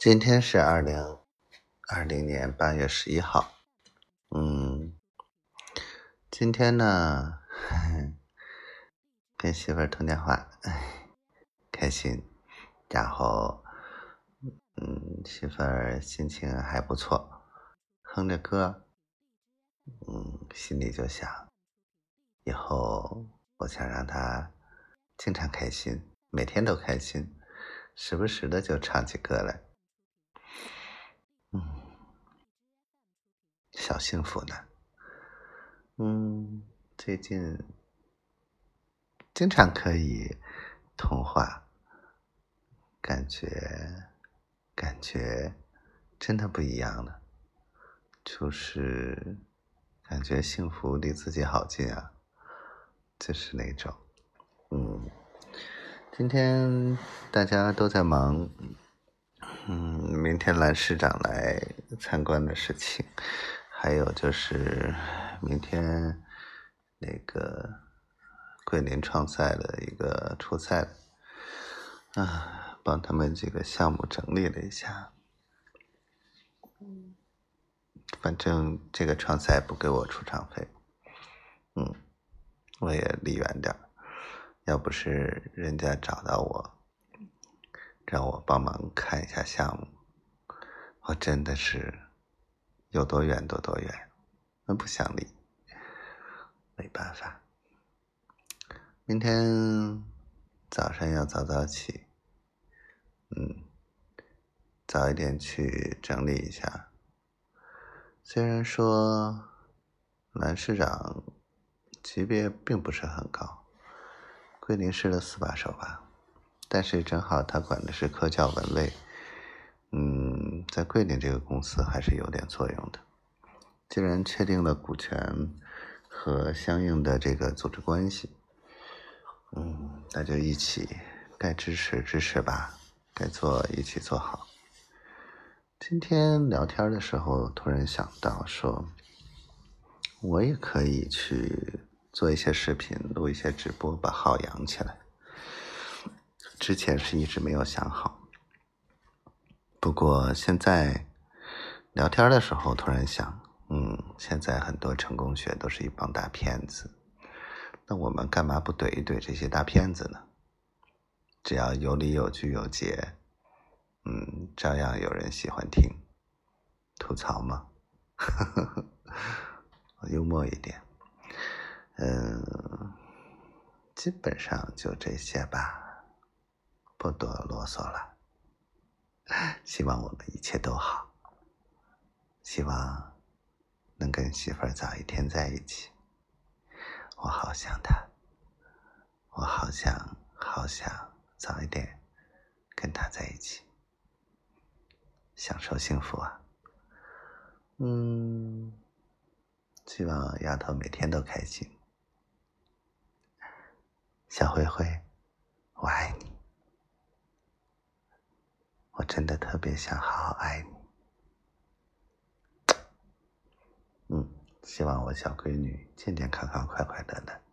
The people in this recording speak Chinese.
今天是二零二零年八月十一号，嗯，今天呢，跟媳妇儿通电话，开心，然后，嗯，媳妇儿心情还不错，哼着歌，嗯，心里就想，以后我想让她经常开心，每天都开心，时不时的就唱起歌来。嗯，小幸福呢。嗯，最近经常可以通话，感觉感觉真的不一样了，就是感觉幸福离自己好近啊，就是那种。嗯，今天大家都在忙。嗯，明天蓝市长来参观的事情，还有就是明天那个桂林创赛的一个初赛，啊，帮他们几个项目整理了一下。反正这个创赛不给我出场费，嗯，我也离远点要不是人家找到我。让我帮忙看一下项目，我真的是有多远多多远，我不想离，没办法。明天早上要早早起，嗯，早一点去整理一下。虽然说蓝市长级别并不是很高，桂林市的四把手吧。但是正好他管的是科教文卫，在桂林这个公司还是有点作用的。既然确定了股权和相应的这个组织关系，嗯，那就一起该支持支持吧，该做一起做好。今天聊天的时候突然想到说，我也可以去做一些视频，录一些直播，把号养起来。之前是一直没有想好，不过现在聊天的时候突然想，嗯，现在很多成功学都是一帮大骗子，那我们干嘛不怼一怼这些大骗子呢？只要有理有据有节，嗯，照样有人喜欢听，吐槽嘛，幽默一点，嗯，基本上就这些吧。不多啰嗦了，希望我们一切都好，希望能跟媳妇儿早一天在一起。我好想她，我好想好想早一点跟她在一起，享受幸福啊！嗯，希望丫头每天都开心。小灰灰，我爱你。我真的特别想好好爱你，嗯，希望我小闺女健健康康、快快乐乐。